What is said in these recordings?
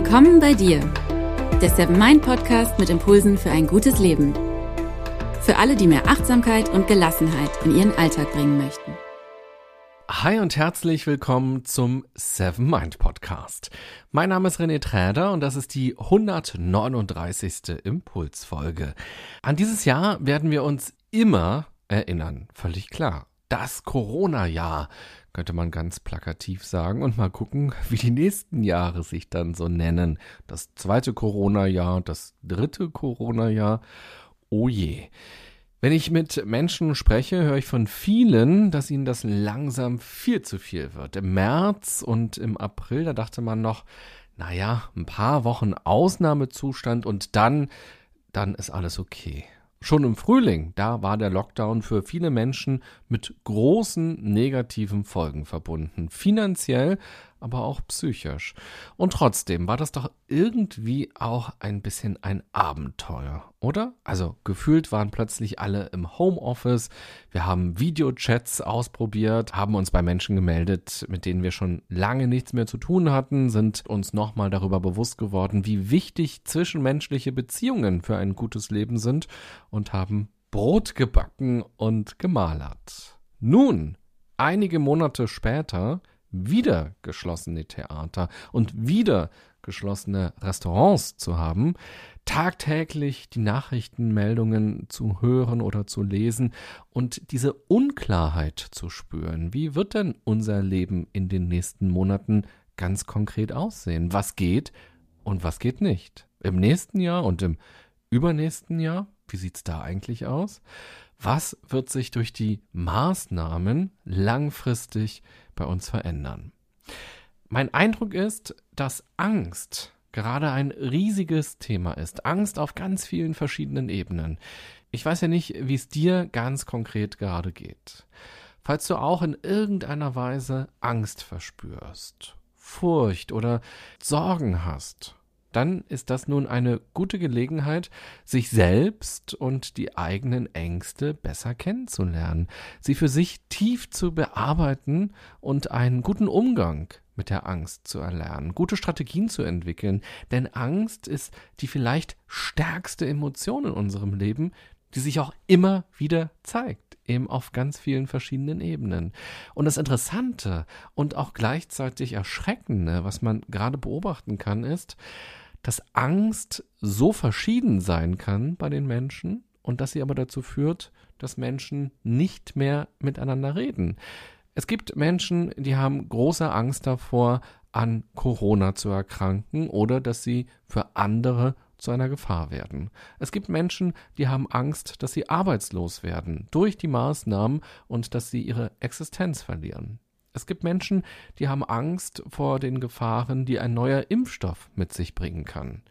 Willkommen bei dir, der Seven Mind Podcast mit Impulsen für ein gutes Leben. Für alle, die mehr Achtsamkeit und Gelassenheit in ihren Alltag bringen möchten. Hi und herzlich willkommen zum Seven Mind Podcast. Mein Name ist René Träder und das ist die 139. Impulsfolge. An dieses Jahr werden wir uns immer erinnern, völlig klar. Das Corona-Jahr, könnte man ganz plakativ sagen, und mal gucken, wie die nächsten Jahre sich dann so nennen. Das zweite Corona-Jahr, das dritte Corona-Jahr. Oh je. Wenn ich mit Menschen spreche, höre ich von vielen, dass ihnen das langsam viel zu viel wird. Im März und im April, da dachte man noch, naja, ein paar Wochen Ausnahmezustand und dann, dann ist alles okay. Schon im Frühling, da war der Lockdown für viele Menschen mit großen negativen Folgen verbunden. Finanziell, aber auch psychisch. Und trotzdem war das doch irgendwie auch ein bisschen ein Abenteuer, oder? Also gefühlt waren plötzlich alle im Homeoffice. Wir haben Videochats ausprobiert, haben uns bei Menschen gemeldet, mit denen wir schon lange nichts mehr zu tun hatten, sind uns nochmal darüber bewusst geworden, wie wichtig zwischenmenschliche Beziehungen für ein gutes Leben sind und haben Brot gebacken und gemalert. Nun, einige Monate später, wieder geschlossene Theater und wieder geschlossene Restaurants zu haben, tagtäglich die Nachrichtenmeldungen zu hören oder zu lesen und diese Unklarheit zu spüren. Wie wird denn unser Leben in den nächsten Monaten ganz konkret aussehen? Was geht und was geht nicht? Im nächsten Jahr und im übernächsten Jahr? Wie sieht's da eigentlich aus? Was wird sich durch die Maßnahmen langfristig bei uns verändern? Mein Eindruck ist, dass Angst gerade ein riesiges Thema ist. Angst auf ganz vielen verschiedenen Ebenen. Ich weiß ja nicht, wie es dir ganz konkret gerade geht. Falls du auch in irgendeiner Weise Angst verspürst, Furcht oder Sorgen hast, dann ist das nun eine gute Gelegenheit, sich selbst und die eigenen Ängste besser kennenzulernen, sie für sich tief zu bearbeiten und einen guten Umgang mit der Angst zu erlernen, gute Strategien zu entwickeln, denn Angst ist die vielleicht stärkste Emotion in unserem Leben, die sich auch immer wieder zeigt, eben auf ganz vielen verschiedenen Ebenen. Und das Interessante und auch gleichzeitig Erschreckende, was man gerade beobachten kann, ist, dass Angst so verschieden sein kann bei den Menschen und dass sie aber dazu führt, dass Menschen nicht mehr miteinander reden. Es gibt Menschen, die haben große Angst davor, an Corona zu erkranken oder dass sie für andere zu einer Gefahr werden. Es gibt Menschen, die haben Angst, dass sie arbeitslos werden durch die Maßnahmen und dass sie ihre Existenz verlieren. Es gibt Menschen, die haben Angst vor den Gefahren, die ein neuer Impfstoff mit sich bringen kann.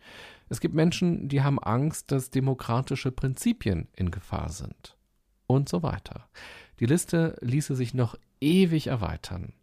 Es gibt Menschen, die haben Angst, dass demokratische Prinzipien in Gefahr sind. Und so weiter. Die Liste ließe sich noch ewig erweitern.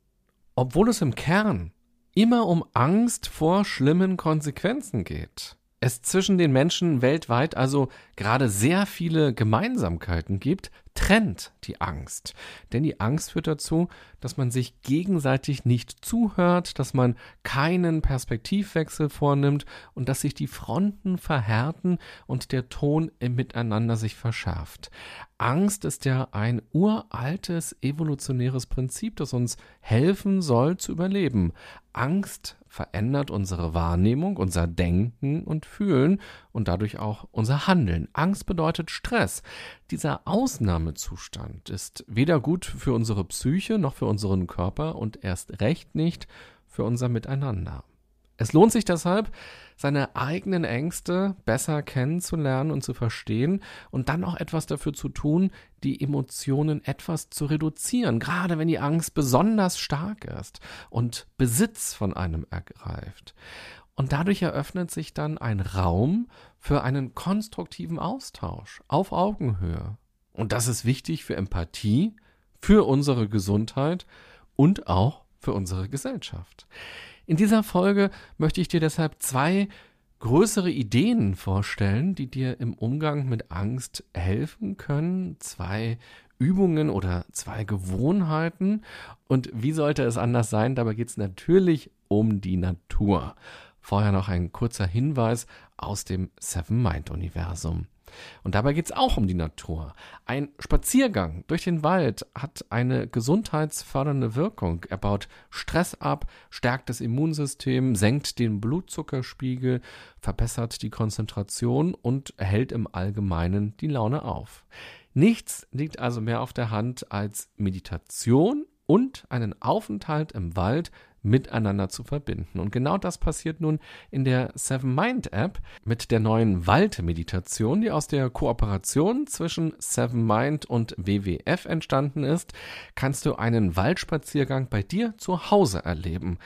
Obwohl es im Kern immer um Angst vor schlimmen Konsequenzen geht. Es zwischen den Menschen weltweit also gerade sehr viele Gemeinsamkeiten gibt, trennt die Angst. Denn die Angst führt dazu, dass man sich gegenseitig nicht zuhört, dass man keinen Perspektivwechsel vornimmt und dass sich die Fronten verhärten und der Ton im Miteinander sich verschärft. Angst ist ja ein uraltes evolutionäres Prinzip, das uns helfen soll zu überleben. Angst verändert unsere Wahrnehmung, unser Denken und Fühlen und dadurch auch unser Handeln. Angst bedeutet Stress. Dieser Ausnahmezustand ist weder gut für unsere Psyche noch für unseren Körper und erst recht nicht für unser Miteinander. Es lohnt sich deshalb, seine eigenen Ängste besser kennenzulernen und zu verstehen und dann auch etwas dafür zu tun, die Emotionen etwas zu reduzieren, gerade wenn die Angst besonders stark ist und Besitz von einem ergreift. Und dadurch eröffnet sich dann ein Raum für einen konstruktiven Austausch auf Augenhöhe. Und das ist wichtig für Empathie, für unsere Gesundheit und auch für unsere Gesellschaft. In dieser Folge möchte ich dir deshalb zwei größere Ideen vorstellen, die dir im Umgang mit Angst helfen können. Zwei Übungen oder zwei Gewohnheiten. Und wie sollte es anders sein? Dabei geht es natürlich um die Natur. Vorher noch ein kurzer Hinweis aus dem Seven Mind Universum. Und dabei geht es auch um die Natur. Ein Spaziergang durch den Wald hat eine gesundheitsfördernde Wirkung. Er baut Stress ab, stärkt das Immunsystem, senkt den Blutzuckerspiegel, verbessert die Konzentration und erhält im Allgemeinen die Laune auf. Nichts liegt also mehr auf der Hand als Meditation und einen Aufenthalt im Wald miteinander zu verbinden. Und genau das passiert nun in der Seven Mind App mit der neuen Waldmeditation, die aus der Kooperation zwischen Seven Mind und WWF entstanden ist, kannst du einen Waldspaziergang bei dir zu Hause erleben.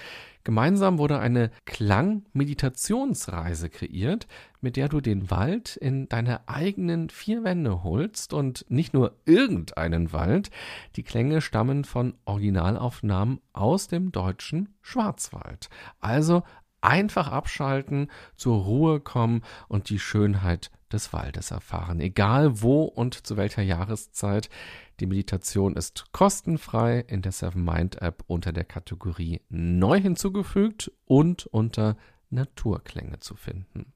Gemeinsam wurde eine Klang-Meditationsreise kreiert, mit der du den Wald in deine eigenen vier Wände holst und nicht nur irgendeinen Wald. Die Klänge stammen von Originalaufnahmen aus dem deutschen Schwarzwald. Also einfach abschalten, zur Ruhe kommen und die Schönheit des Waldes erfahren, egal wo und zu welcher Jahreszeit. Die Meditation ist kostenfrei in der Seven Mind App unter der Kategorie neu hinzugefügt und unter Naturklänge zu finden.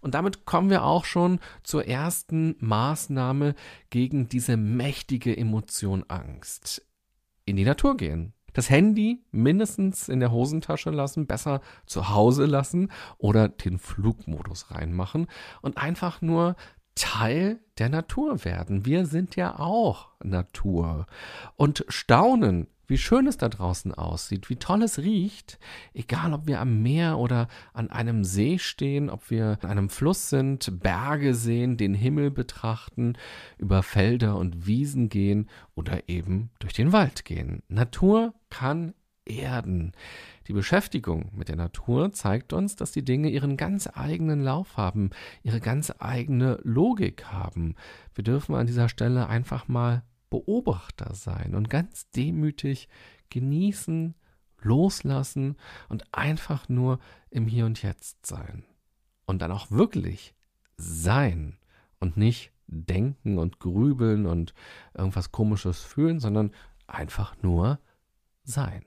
Und damit kommen wir auch schon zur ersten Maßnahme gegen diese mächtige Emotion Angst. In die Natur gehen. Das Handy mindestens in der Hosentasche lassen, besser zu Hause lassen oder den Flugmodus reinmachen und einfach nur Teil der Natur werden. Wir sind ja auch Natur. Und staunen, wie schön es da draußen aussieht, wie toll es riecht, egal ob wir am Meer oder an einem See stehen, ob wir an einem Fluss sind, Berge sehen, den Himmel betrachten, über Felder und Wiesen gehen oder eben durch den Wald gehen. Natur kann erden. Die Beschäftigung mit der Natur zeigt uns, dass die Dinge ihren ganz eigenen Lauf haben, ihre ganz eigene Logik haben. Wir dürfen an dieser Stelle einfach mal Beobachter sein und ganz demütig genießen, loslassen und einfach nur im Hier und Jetzt sein. Und dann auch wirklich sein und nicht denken und grübeln und irgendwas Komisches fühlen, sondern einfach nur sein.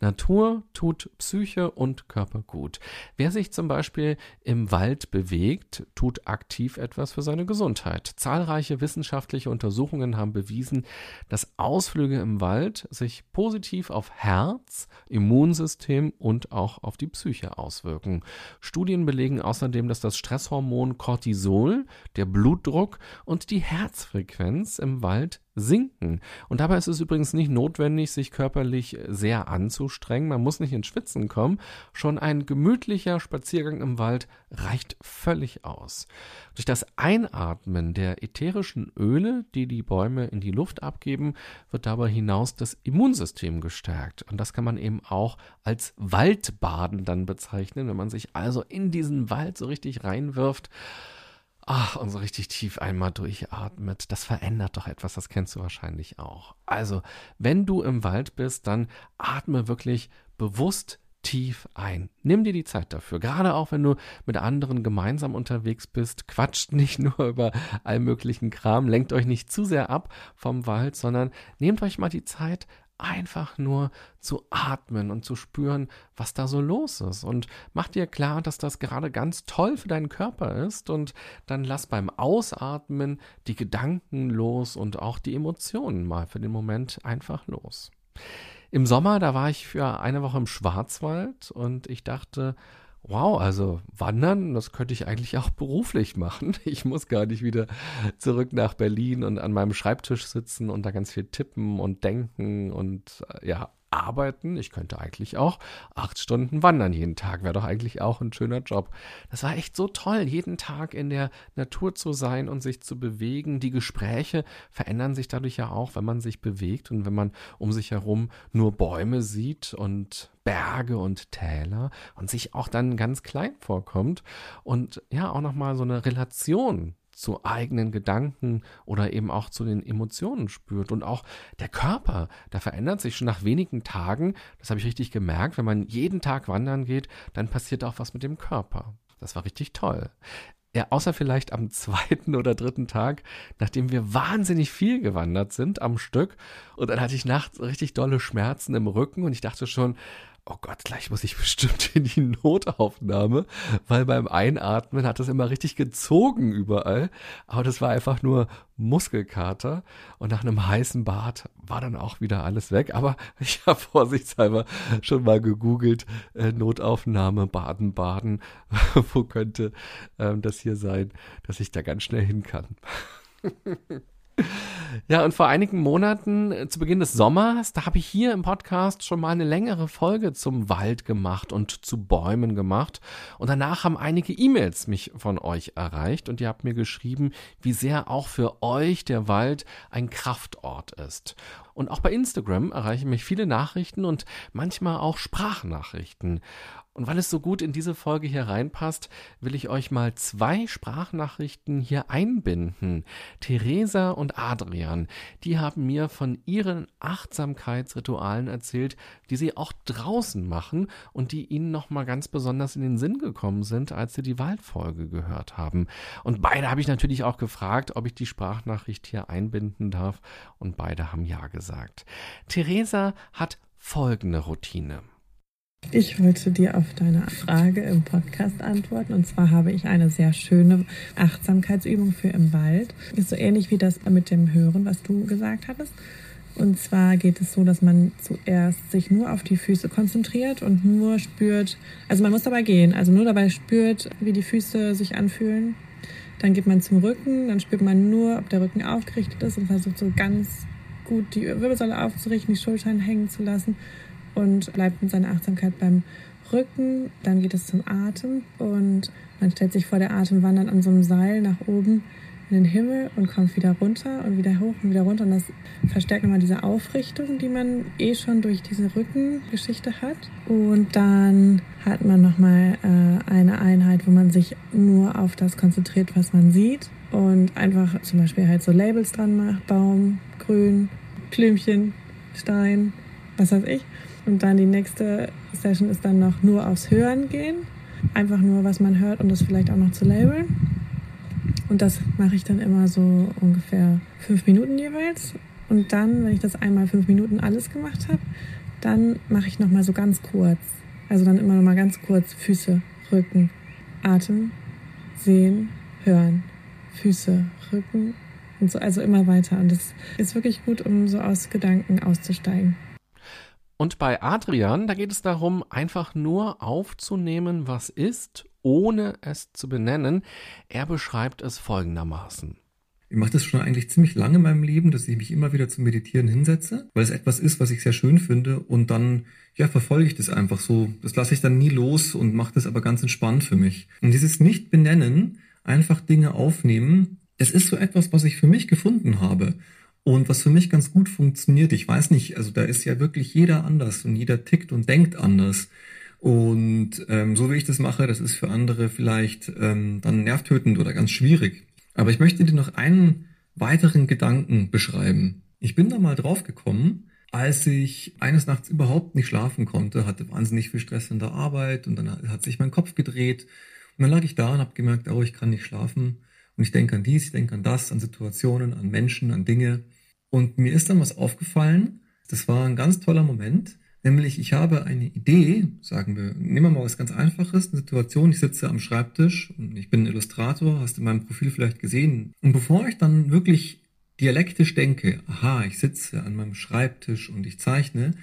Natur tut Psyche und Körper gut. Wer sich zum Beispiel im Wald bewegt, tut aktiv etwas für seine Gesundheit. Zahlreiche wissenschaftliche Untersuchungen haben bewiesen, dass Ausflüge im Wald sich positiv auf Herz, Immunsystem und auch auf die Psyche auswirken. Studien belegen außerdem, dass das Stresshormon Cortisol, der Blutdruck und die Herzfrequenz im Wald sinken. Und dabei ist es übrigens nicht notwendig, sich körperlich sehr anzustrengen. Man muss nicht ins Schwitzen kommen. Schon ein gemütlicher Spaziergang im Wald reicht völlig aus. Durch das Einatmen der ätherischen Öle, die die Bäume in die Luft abgeben, wird dabei hinaus das Immunsystem gestärkt. Und das kann man eben auch als Waldbaden dann bezeichnen, wenn man sich also in diesen Wald so richtig reinwirft ach, und so richtig tief einmal durchatmet. Das verändert doch etwas, das kennst du wahrscheinlich auch. Also, wenn du im Wald bist, dann atme wirklich bewusst tief ein. Nimm dir die Zeit dafür. Gerade auch wenn du mit anderen gemeinsam unterwegs bist, quatscht nicht nur über all möglichen Kram, lenkt euch nicht zu sehr ab vom Wald, sondern nehmt euch mal die Zeit, einfach nur zu atmen und zu spüren, was da so los ist. Und mach dir klar, dass das gerade ganz toll für deinen Körper ist. Und dann lass beim Ausatmen die Gedanken los und auch die Emotionen mal für den Moment einfach los. Im Sommer, da war ich für eine Woche im Schwarzwald und ich dachte, Wow, also wandern, das könnte ich eigentlich auch beruflich machen. Ich muss gar nicht wieder zurück nach Berlin und an meinem Schreibtisch sitzen und da ganz viel tippen und denken und äh, ja, arbeiten. Ich könnte eigentlich auch acht Stunden wandern jeden Tag. Wäre doch eigentlich auch ein schöner Job. Das war echt so toll, jeden Tag in der Natur zu sein und sich zu bewegen. Die Gespräche verändern sich dadurch ja auch, wenn man sich bewegt und wenn man um sich herum nur Bäume sieht und Berge und Täler und sich auch dann ganz klein vorkommt und ja auch nochmal so eine Relation zu eigenen Gedanken oder eben auch zu den Emotionen spürt. Und auch der Körper, da verändert sich schon nach wenigen Tagen. Das habe ich richtig gemerkt. Wenn man jeden Tag wandern geht, dann passiert auch was mit dem Körper. Das war richtig toll. Ja, außer vielleicht am zweiten oder dritten Tag, nachdem wir wahnsinnig viel gewandert sind am Stück. Und dann hatte ich nachts richtig dolle Schmerzen im Rücken und ich dachte schon, oh Gott, gleich muss ich bestimmt in die Notaufnahme, weil beim Einatmen hat es immer richtig gezogen überall. Aber das war einfach nur Muskelkater und nach einem heißen Bad war dann auch wieder alles weg. Aber ich habe vorsichtshalber schon mal gegoogelt, äh, Notaufnahme, Baden, Baden, wo könnte ähm, das hier sein, dass ich da ganz schnell hin kann. Ja, und vor einigen Monaten, äh, zu Beginn des Sommers, da habe ich hier im Podcast schon mal eine längere Folge zum Wald gemacht und zu Bäumen gemacht. Und danach haben einige E-Mails mich von euch erreicht und ihr habt mir geschrieben, wie sehr auch für euch der Wald ein Kraftort ist. Und auch bei Instagram erreichen mich viele Nachrichten und manchmal auch Sprachnachrichten. Und weil es so gut in diese Folge hier reinpasst, will ich euch mal zwei Sprachnachrichten hier einbinden. Theresa und Adrian, die haben mir von ihren Achtsamkeitsritualen erzählt, die sie auch draußen machen und die ihnen nochmal ganz besonders in den Sinn gekommen sind, als sie die Waldfolge gehört haben. Und beide habe ich natürlich auch gefragt, ob ich die Sprachnachricht hier einbinden darf und beide haben ja gesagt. Theresa hat folgende Routine. Ich wollte dir auf deine Frage im Podcast antworten. Und zwar habe ich eine sehr schöne Achtsamkeitsübung für im Wald. Ist so ähnlich wie das mit dem Hören, was du gesagt hattest. Und zwar geht es so, dass man zuerst sich nur auf die Füße konzentriert und nur spürt, also man muss dabei gehen, also nur dabei spürt, wie die Füße sich anfühlen. Dann geht man zum Rücken, dann spürt man nur, ob der Rücken aufgerichtet ist und versucht so ganz gut die Wirbelsäule aufzurichten, die Schultern hängen zu lassen und bleibt mit seiner Achtsamkeit beim Rücken. Dann geht es zum Atem und man stellt sich vor, der Atem wandert an so einem Seil nach oben in den Himmel und kommt wieder runter und wieder hoch und wieder runter. Und das verstärkt nochmal diese Aufrichtung, die man eh schon durch diese Rückengeschichte hat. Und dann hat man nochmal äh, eine Einheit, wo man sich nur auf das konzentriert, was man sieht. Und einfach zum Beispiel halt so Labels dran macht. Baum, Grün, Blümchen, Stein, was weiß ich. Und dann die nächste Session ist dann noch nur aufs Hören gehen. Einfach nur, was man hört und das vielleicht auch noch zu labeln. Und das mache ich dann immer so ungefähr fünf Minuten jeweils. Und dann, wenn ich das einmal fünf Minuten alles gemacht habe, dann mache ich nochmal so ganz kurz. Also dann immer nochmal ganz kurz Füße, Rücken, Atem, Sehen, Hören, Füße, Rücken und so, also immer weiter. Und das ist wirklich gut, um so aus Gedanken auszusteigen. Und bei Adrian, da geht es darum, einfach nur aufzunehmen, was ist, ohne es zu benennen. Er beschreibt es folgendermaßen. Ich mache das schon eigentlich ziemlich lange in meinem Leben, dass ich mich immer wieder zum Meditieren hinsetze, weil es etwas ist, was ich sehr schön finde und dann ja verfolge ich das einfach so. Das lasse ich dann nie los und mache das aber ganz entspannt für mich. Und dieses nicht benennen, einfach Dinge aufnehmen, das ist so etwas, was ich für mich gefunden habe. Und was für mich ganz gut funktioniert, ich weiß nicht, also da ist ja wirklich jeder anders und jeder tickt und denkt anders. Und ähm, so wie ich das mache, das ist für andere vielleicht ähm, dann nervtötend oder ganz schwierig. Aber ich möchte dir noch einen weiteren Gedanken beschreiben. Ich bin da mal drauf gekommen, als ich eines Nachts überhaupt nicht schlafen konnte, hatte wahnsinnig viel Stress in der Arbeit und dann hat sich mein Kopf gedreht. Und dann lag ich da und habe gemerkt, oh, ich kann nicht schlafen. Und ich denke an dies, ich denke an das, an Situationen, an Menschen, an Dinge. Und mir ist dann was aufgefallen. Das war ein ganz toller Moment. Nämlich, ich habe eine Idee, sagen wir, nehmen wir mal was ganz Einfaches, eine Situation, ich sitze am Schreibtisch und ich bin Illustrator, hast in meinem Profil vielleicht gesehen. Und bevor ich dann wirklich dialektisch denke, aha, ich sitze an meinem Schreibtisch und ich zeichne,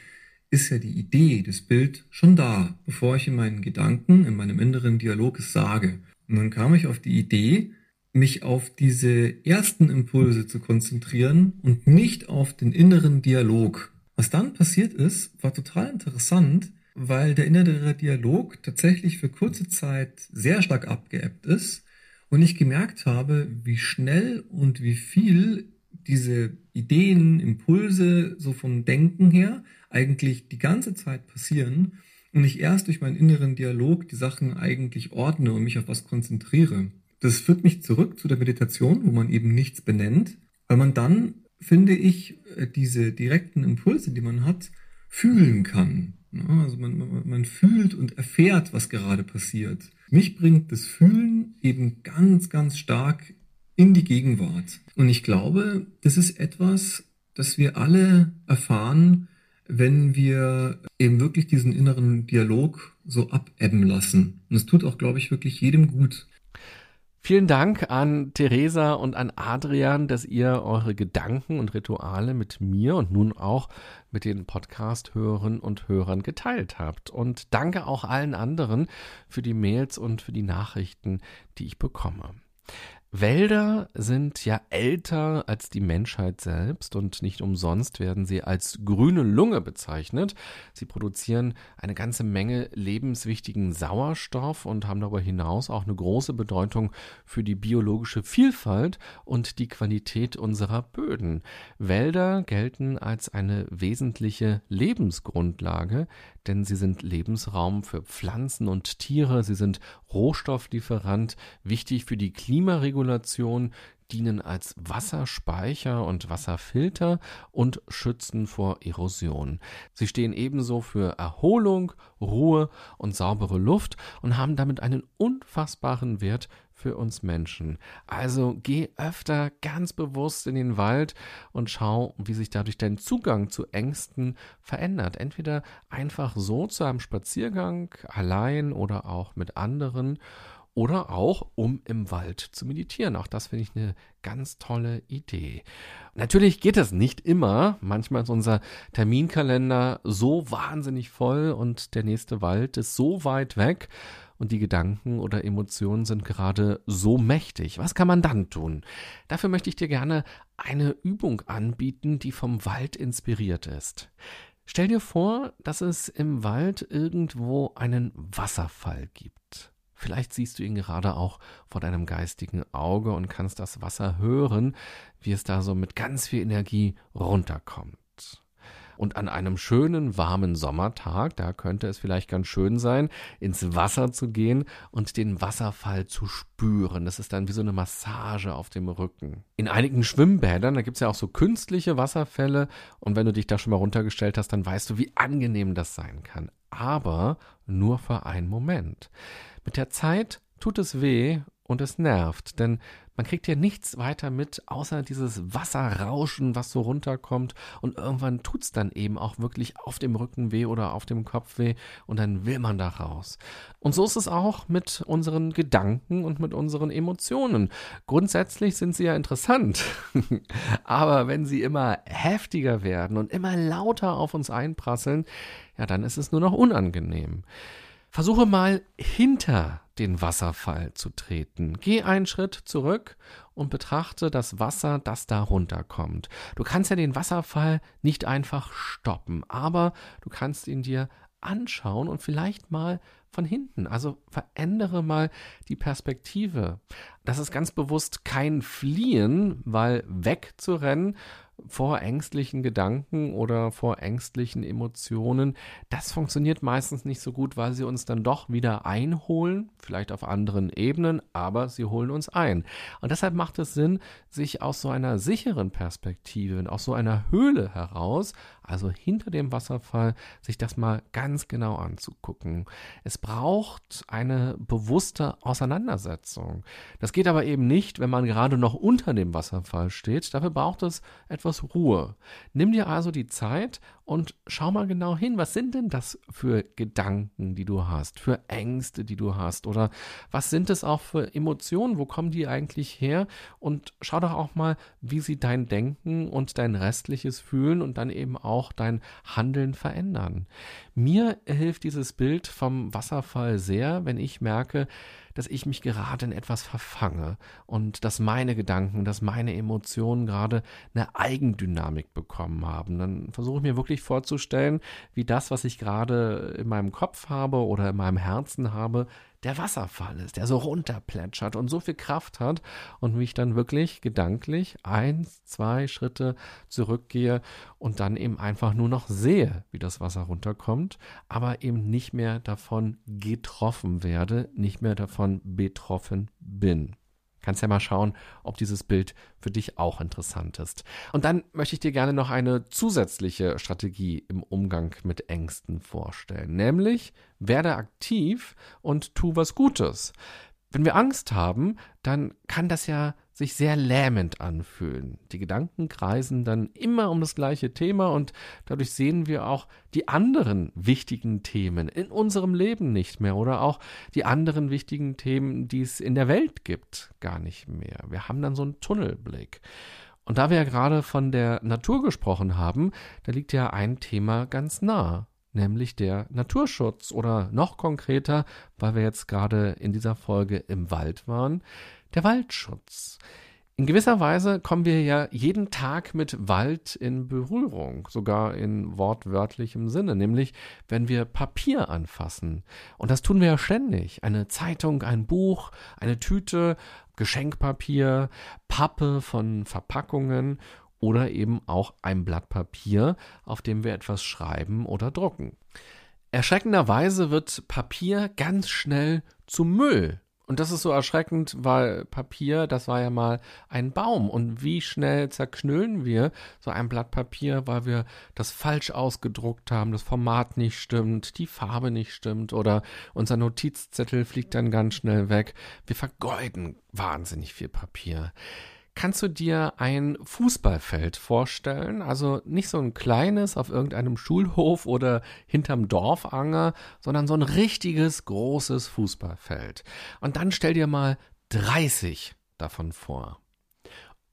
ist ja die Idee, das Bild schon da, bevor ich in meinen Gedanken, in meinem inneren Dialog es sage. Und dann kam ich auf die Idee, mich auf diese ersten Impulse zu konzentrieren und nicht auf den inneren Dialog. Was dann passiert ist, war total interessant, weil der innere Dialog tatsächlich für kurze Zeit sehr stark abgeebbt ist und ich gemerkt habe, wie schnell und wie viel diese Ideen, Impulse so vom Denken her eigentlich die ganze Zeit passieren und ich erst durch meinen inneren Dialog die Sachen eigentlich ordne und mich auf was konzentriere. Das führt mich zurück zu der Meditation, wo man eben nichts benennt, weil man dann, finde ich, äh, diese direkten Impulse, die man hat, fühlen kann. Also man, man, man fühlt und erfährt, was gerade passiert. Mich bringt das Fühlen eben ganz, ganz stark in die Gegenwart. Und ich glaube, das ist etwas, das wir alle erfahren, wenn wir eben wirklich diesen inneren Dialog so abebben lassen. Und es tut auch, glaube ich, wirklich jedem gut. Vielen Dank an Theresa und an Adrian, dass ihr eure Gedanken und Rituale mit mir und nun auch mit den Podcast-Hörern und Hörern geteilt habt. Und danke auch allen anderen für die Mails und für die Nachrichten, die ich bekomme. Wälder sind ja älter als die Menschheit selbst und nicht umsonst werden sie als grüne Lunge bezeichnet. Sie produzieren eine ganze Menge lebenswichtigen Sauerstoff und haben darüber hinaus auch eine große Bedeutung für die biologische Vielfalt und die Qualität unserer Böden. Wälder gelten als eine wesentliche Lebensgrundlage, denn sie sind Lebensraum für Pflanzen und Tiere, sie sind Rohstofflieferant, wichtig für die Klimaregulation, dienen als Wasserspeicher und Wasserfilter und schützen vor Erosion. Sie stehen ebenso für Erholung, Ruhe und saubere Luft und haben damit einen unfassbaren Wert für uns Menschen. Also geh öfter ganz bewusst in den Wald und schau, wie sich dadurch dein Zugang zu Ängsten verändert. Entweder einfach so zu einem Spaziergang, allein oder auch mit anderen oder auch um im Wald zu meditieren. Auch das finde ich eine ganz tolle Idee. Natürlich geht es nicht immer. Manchmal ist unser Terminkalender so wahnsinnig voll und der nächste Wald ist so weit weg und die Gedanken oder Emotionen sind gerade so mächtig. Was kann man dann tun? Dafür möchte ich dir gerne eine Übung anbieten, die vom Wald inspiriert ist. Stell dir vor, dass es im Wald irgendwo einen Wasserfall gibt. Vielleicht siehst du ihn gerade auch vor deinem geistigen Auge und kannst das Wasser hören, wie es da so mit ganz viel Energie runterkommt. Und an einem schönen, warmen Sommertag, da könnte es vielleicht ganz schön sein, ins Wasser zu gehen und den Wasserfall zu spüren. Das ist dann wie so eine Massage auf dem Rücken. In einigen Schwimmbädern, da gibt es ja auch so künstliche Wasserfälle. Und wenn du dich da schon mal runtergestellt hast, dann weißt du, wie angenehm das sein kann. Aber nur für einen Moment. Mit der Zeit tut es weh und es nervt, denn man kriegt ja nichts weiter mit, außer dieses Wasserrauschen, was so runterkommt und irgendwann tut's dann eben auch wirklich auf dem Rücken weh oder auf dem Kopf weh und dann will man da raus. Und so ist es auch mit unseren Gedanken und mit unseren Emotionen. Grundsätzlich sind sie ja interessant, aber wenn sie immer heftiger werden und immer lauter auf uns einprasseln, ja, dann ist es nur noch unangenehm. Versuche mal hinter den Wasserfall zu treten. Geh einen Schritt zurück und betrachte das Wasser, das da runterkommt. Du kannst ja den Wasserfall nicht einfach stoppen, aber du kannst ihn dir anschauen und vielleicht mal von hinten. Also verändere mal die Perspektive. Das ist ganz bewusst kein Fliehen, weil wegzurennen vor ängstlichen Gedanken oder vor ängstlichen Emotionen, das funktioniert meistens nicht so gut, weil sie uns dann doch wieder einholen, vielleicht auf anderen Ebenen, aber sie holen uns ein. Und deshalb macht es Sinn, sich aus so einer sicheren Perspektive, aus so einer Höhle heraus, also hinter dem Wasserfall, sich das mal ganz genau anzugucken. Es braucht eine bewusste Auseinandersetzung. Das geht aber eben nicht, wenn man gerade noch unter dem Wasserfall steht. Dafür braucht es etwas Ruhe. Nimm dir also die Zeit und schau mal genau hin, was sind denn das für Gedanken, die du hast, für Ängste, die du hast oder was sind es auch für Emotionen, wo kommen die eigentlich her und schau doch auch mal, wie sie dein Denken und dein restliches Fühlen und dann eben auch dein Handeln verändern. Mir hilft dieses Bild vom Wasserfall sehr, wenn ich merke, dass ich mich gerade in etwas verfange und dass meine Gedanken, dass meine Emotionen gerade eine Eigendynamik bekommen haben. Dann versuche ich mir wirklich vorzustellen, wie das, was ich gerade in meinem Kopf habe oder in meinem Herzen habe, der Wasserfall ist, der so runterplätschert und so viel Kraft hat und mich dann wirklich gedanklich eins, zwei Schritte zurückgehe und dann eben einfach nur noch sehe, wie das Wasser runterkommt, aber eben nicht mehr davon getroffen werde, nicht mehr davon betroffen bin. Kannst ja mal schauen, ob dieses Bild für dich auch interessant ist. Und dann möchte ich dir gerne noch eine zusätzliche Strategie im Umgang mit Ängsten vorstellen, nämlich werde aktiv und tu was Gutes. Wenn wir Angst haben, dann kann das ja sich sehr lähmend anfühlen. Die Gedanken kreisen dann immer um das gleiche Thema und dadurch sehen wir auch die anderen wichtigen Themen in unserem Leben nicht mehr oder auch die anderen wichtigen Themen, die es in der Welt gibt, gar nicht mehr. Wir haben dann so einen Tunnelblick. Und da wir ja gerade von der Natur gesprochen haben, da liegt ja ein Thema ganz nah nämlich der Naturschutz oder noch konkreter, weil wir jetzt gerade in dieser Folge im Wald waren, der Waldschutz. In gewisser Weise kommen wir ja jeden Tag mit Wald in Berührung, sogar in wortwörtlichem Sinne, nämlich wenn wir Papier anfassen. Und das tun wir ja ständig. Eine Zeitung, ein Buch, eine Tüte, Geschenkpapier, Pappe von Verpackungen oder eben auch ein Blatt Papier, auf dem wir etwas schreiben oder drucken. Erschreckenderweise wird Papier ganz schnell zu Müll. Und das ist so erschreckend, weil Papier, das war ja mal ein Baum. Und wie schnell zerknüllen wir so ein Blatt Papier, weil wir das falsch ausgedruckt haben, das Format nicht stimmt, die Farbe nicht stimmt oder unser Notizzettel fliegt dann ganz schnell weg. Wir vergeuden wahnsinnig viel Papier. Kannst du dir ein Fußballfeld vorstellen? Also nicht so ein kleines auf irgendeinem Schulhof oder hinterm Dorfanger, sondern so ein richtiges großes Fußballfeld. Und dann stell dir mal 30 davon vor.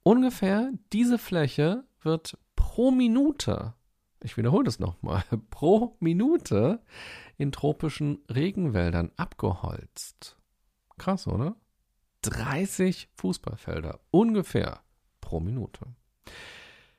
Ungefähr diese Fläche wird pro Minute, ich wiederhole das nochmal, pro Minute in tropischen Regenwäldern abgeholzt. Krass, oder? 30 Fußballfelder ungefähr pro Minute.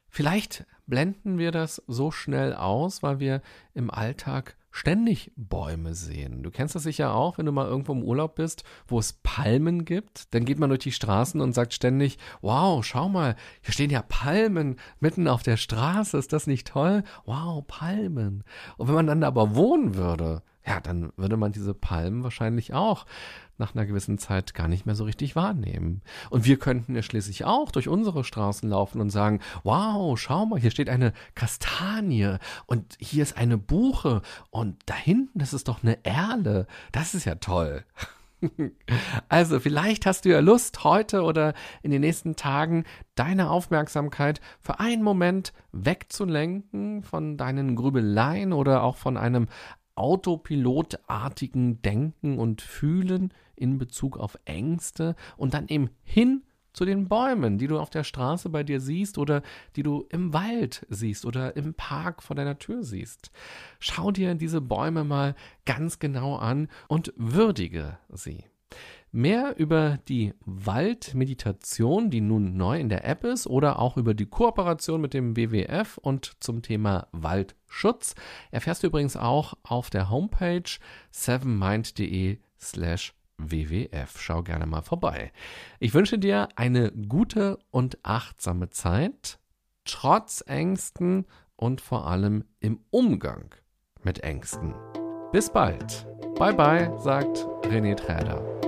Vielleicht blenden wir das so schnell aus, weil wir im Alltag ständig Bäume sehen. Du kennst das sicher auch, wenn du mal irgendwo im Urlaub bist, wo es Palmen gibt. Dann geht man durch die Straßen und sagt ständig, wow, schau mal, hier stehen ja Palmen mitten auf der Straße. Ist das nicht toll? Wow, Palmen. Und wenn man dann aber wohnen würde, ja, dann würde man diese Palmen wahrscheinlich auch nach einer gewissen Zeit gar nicht mehr so richtig wahrnehmen. Und wir könnten ja schließlich auch durch unsere Straßen laufen und sagen, wow, schau mal, hier steht eine Kastanie und hier ist eine Buche und da hinten, das ist doch eine Erle. Das ist ja toll. Also vielleicht hast du ja Lust, heute oder in den nächsten Tagen deine Aufmerksamkeit für einen Moment wegzulenken von deinen Grübeleien oder auch von einem autopilotartigen Denken und Fühlen in Bezug auf Ängste und dann eben hin zu den Bäumen, die du auf der Straße bei dir siehst oder die du im Wald siehst oder im Park vor deiner Tür siehst. Schau dir diese Bäume mal ganz genau an und würdige sie. Mehr über die Waldmeditation, die nun neu in der App ist, oder auch über die Kooperation mit dem WWF und zum Thema Waldschutz erfährst du übrigens auch auf der Homepage sevenmind.de slash WWF. Schau gerne mal vorbei. Ich wünsche dir eine gute und achtsame Zeit, trotz Ängsten und vor allem im Umgang mit Ängsten. Bis bald. Bye bye, sagt René Träder.